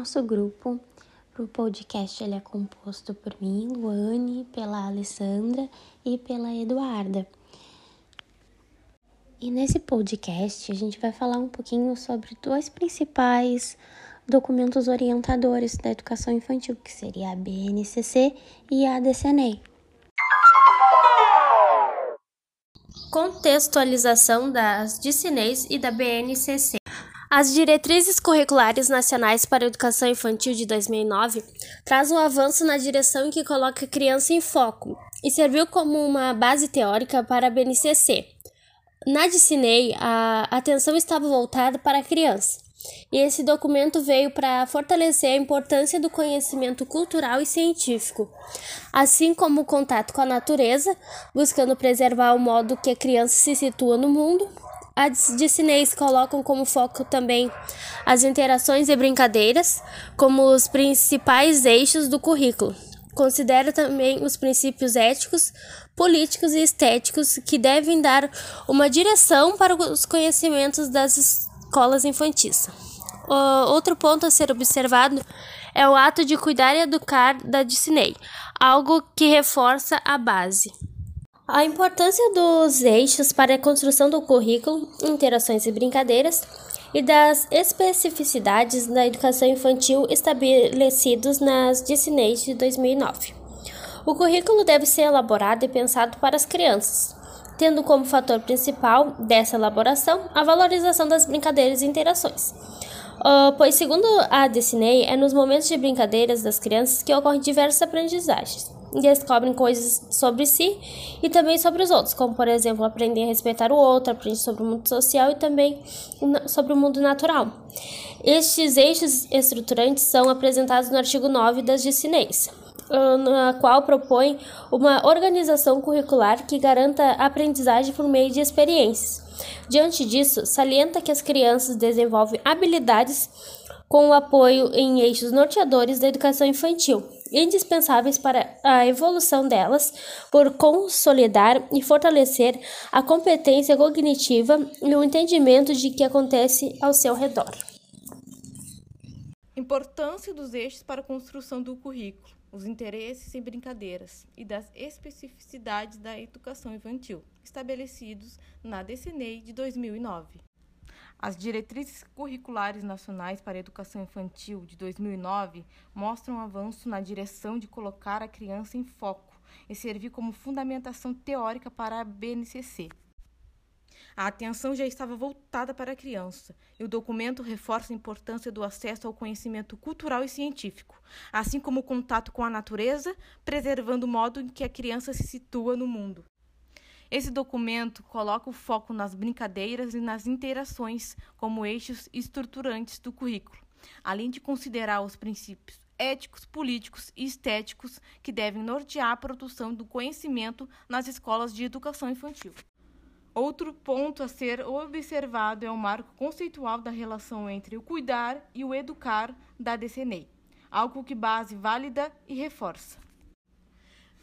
nosso grupo. O podcast ele é composto por mim, Luane, pela Alessandra e pela Eduarda. E nesse podcast a gente vai falar um pouquinho sobre dois principais documentos orientadores da educação infantil, que seria a BNCC e a DCNEI. Contextualização das DCNEIs e da BNCC. As Diretrizes Curriculares Nacionais para a Educação Infantil de 2009 traz um avanço na direção que coloca a criança em foco e serviu como uma base teórica para a BNCC. Na DCNEI, a atenção estava voltada para a criança, e esse documento veio para fortalecer a importância do conhecimento cultural e científico, assim como o contato com a natureza, buscando preservar o modo que a criança se situa no mundo as Disneys colocam como foco também as interações e brincadeiras como os principais eixos do currículo. Considera também os princípios éticos, políticos e estéticos que devem dar uma direção para os conhecimentos das escolas infantis. Outro ponto a ser observado é o ato de cuidar e educar da Disney, algo que reforça a base. A importância dos eixos para a construção do currículo, interações e brincadeiras, e das especificidades da educação infantil estabelecidos nas DCNEs de 2009. O currículo deve ser elaborado e pensado para as crianças, tendo como fator principal dessa elaboração a valorização das brincadeiras e interações. Uh, pois, segundo a DCNEI, é nos momentos de brincadeiras das crianças que ocorrem diversas aprendizagens descobrem coisas sobre si e também sobre os outros, como por exemplo aprender a respeitar o outro, aprender sobre o mundo social e também sobre o mundo natural. Estes eixos estruturantes são apresentados no artigo 9 das Discineis, na qual propõe uma organização curricular que garanta a aprendizagem por meio de experiências. Diante disso, salienta que as crianças desenvolvem habilidades com o apoio em eixos norteadores da educação infantil, indispensáveis para a evolução delas, por consolidar e fortalecer a competência cognitiva e o entendimento de que acontece ao seu redor. Importância dos eixos para a construção do currículo, os interesses e brincadeiras e das especificidades da educação infantil, estabelecidos na DCNEI de 2009. As Diretrizes Curriculares Nacionais para a Educação Infantil de 2009 mostram um avanço na direção de colocar a criança em foco e servir como fundamentação teórica para a BNCC. A atenção já estava voltada para a criança, e o documento reforça a importância do acesso ao conhecimento cultural e científico, assim como o contato com a natureza, preservando o modo em que a criança se situa no mundo. Esse documento coloca o foco nas brincadeiras e nas interações como eixos estruturantes do currículo, além de considerar os princípios éticos, políticos e estéticos que devem nortear a produção do conhecimento nas escolas de educação infantil. Outro ponto a ser observado é o marco conceitual da relação entre o cuidar e o educar da DCNEI, algo que base válida e reforça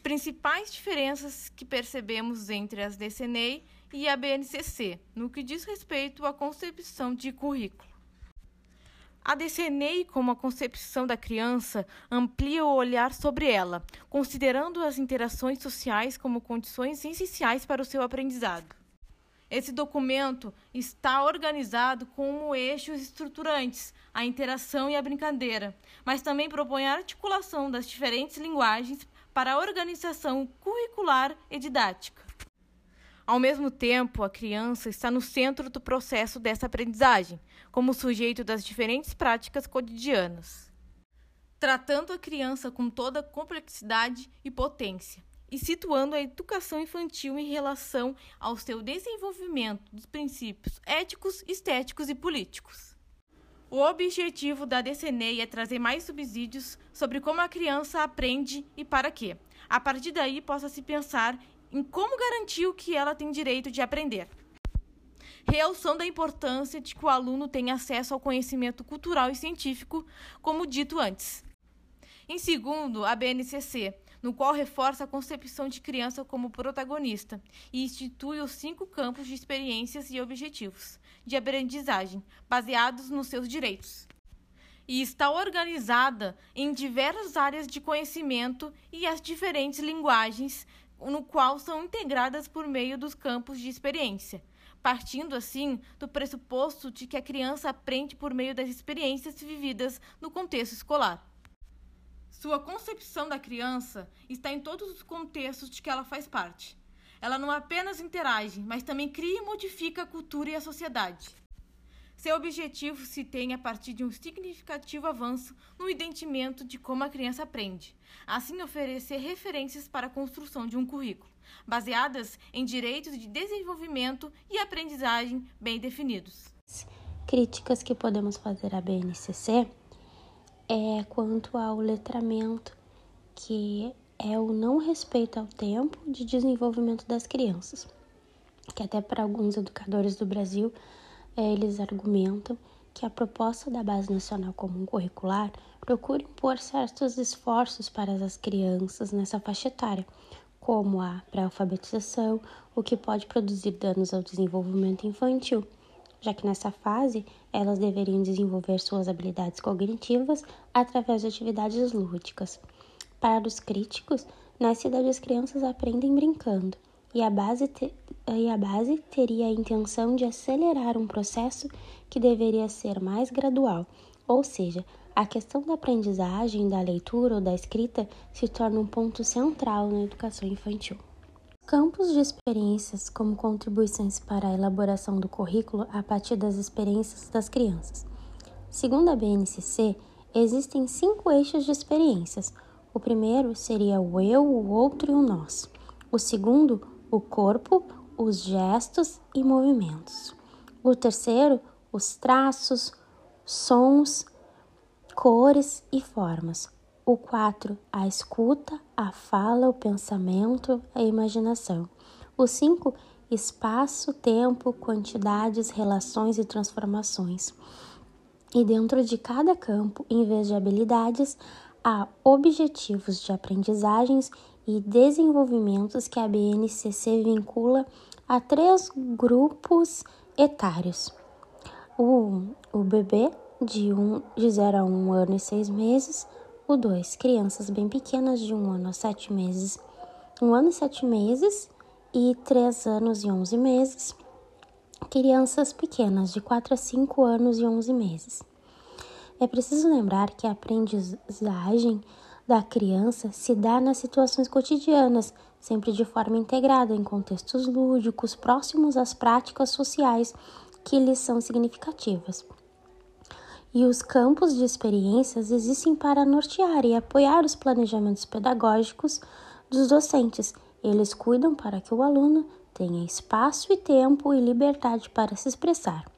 principais diferenças que percebemos entre as DCNEI e a BNCC, no que diz respeito à concepção de currículo. A DCNEI, como a concepção da criança, amplia o olhar sobre ela, considerando as interações sociais como condições essenciais para o seu aprendizado. Esse documento está organizado como eixos estruturantes, a interação e a brincadeira, mas também propõe a articulação das diferentes linguagens para a organização curricular e didática. Ao mesmo tempo, a criança está no centro do processo dessa aprendizagem, como sujeito das diferentes práticas cotidianas, tratando a criança com toda complexidade e potência e situando a educação infantil em relação ao seu desenvolvimento dos princípios éticos, estéticos e políticos. O objetivo da DCNEI é trazer mais subsídios sobre como a criança aprende e para quê. A partir daí, possa se pensar em como garantir o que ela tem direito de aprender. Realção da importância de que o aluno tenha acesso ao conhecimento cultural e científico, como dito antes. Em segundo, a BNCC, no qual reforça a concepção de criança como protagonista e institui os cinco campos de experiências e objetivos de aprendizagem, baseados nos seus direitos. e está organizada em diversas áreas de conhecimento e as diferentes linguagens, no qual são integradas por meio dos campos de experiência, partindo assim do pressuposto de que a criança aprende por meio das experiências vividas no contexto escolar. Sua concepção da criança está em todos os contextos de que ela faz parte. Ela não apenas interage, mas também cria e modifica a cultura e a sociedade. Seu objetivo se tem a partir de um significativo avanço no entendimento de como a criança aprende, assim oferecer referências para a construção de um currículo, baseadas em direitos de desenvolvimento e aprendizagem bem definidos. Críticas que podemos fazer à BNCC é quanto ao letramento, que é o não respeito ao tempo de desenvolvimento das crianças, que até para alguns educadores do Brasil é, eles argumentam que a proposta da Base Nacional Comum Curricular procura impor certos esforços para as crianças nessa faixa etária, como a pré-alfabetização, o que pode produzir danos ao desenvolvimento infantil, já que nessa fase elas deveriam desenvolver suas habilidades cognitivas através de atividades lúdicas. Para os críticos, nessa idade as crianças aprendem brincando, e a base, te, e a base teria a intenção de acelerar um processo que deveria ser mais gradual, ou seja, a questão da aprendizagem, da leitura ou da escrita se torna um ponto central na educação infantil. Campos de experiências como contribuições para a elaboração do currículo a partir das experiências das crianças. Segundo a BNCC, existem cinco eixos de experiências. O primeiro seria o eu, o outro e o nós. O segundo, o corpo, os gestos e movimentos. O terceiro, os traços, sons, cores e formas. O quatro, a escuta, a fala, o pensamento, a imaginação. O cinco, espaço, tempo, quantidades, relações e transformações. E dentro de cada campo, em vez de habilidades, há objetivos de aprendizagens e desenvolvimentos que a BNCC vincula a três grupos etários. O, o bebê de, um, de 0 a 1 um ano e 6 meses, o 2, crianças bem pequenas de 1 um ano a 7 meses, 1 um ano e 7 meses e 3 anos e 11 meses, crianças pequenas de 4 a 5 anos e 11 meses. É preciso lembrar que a aprendizagem da criança se dá nas situações cotidianas, sempre de forma integrada em contextos lúdicos próximos às práticas sociais que lhes são significativas. E os campos de experiências existem para nortear e apoiar os planejamentos pedagógicos dos docentes. Eles cuidam para que o aluno tenha espaço e tempo e liberdade para se expressar.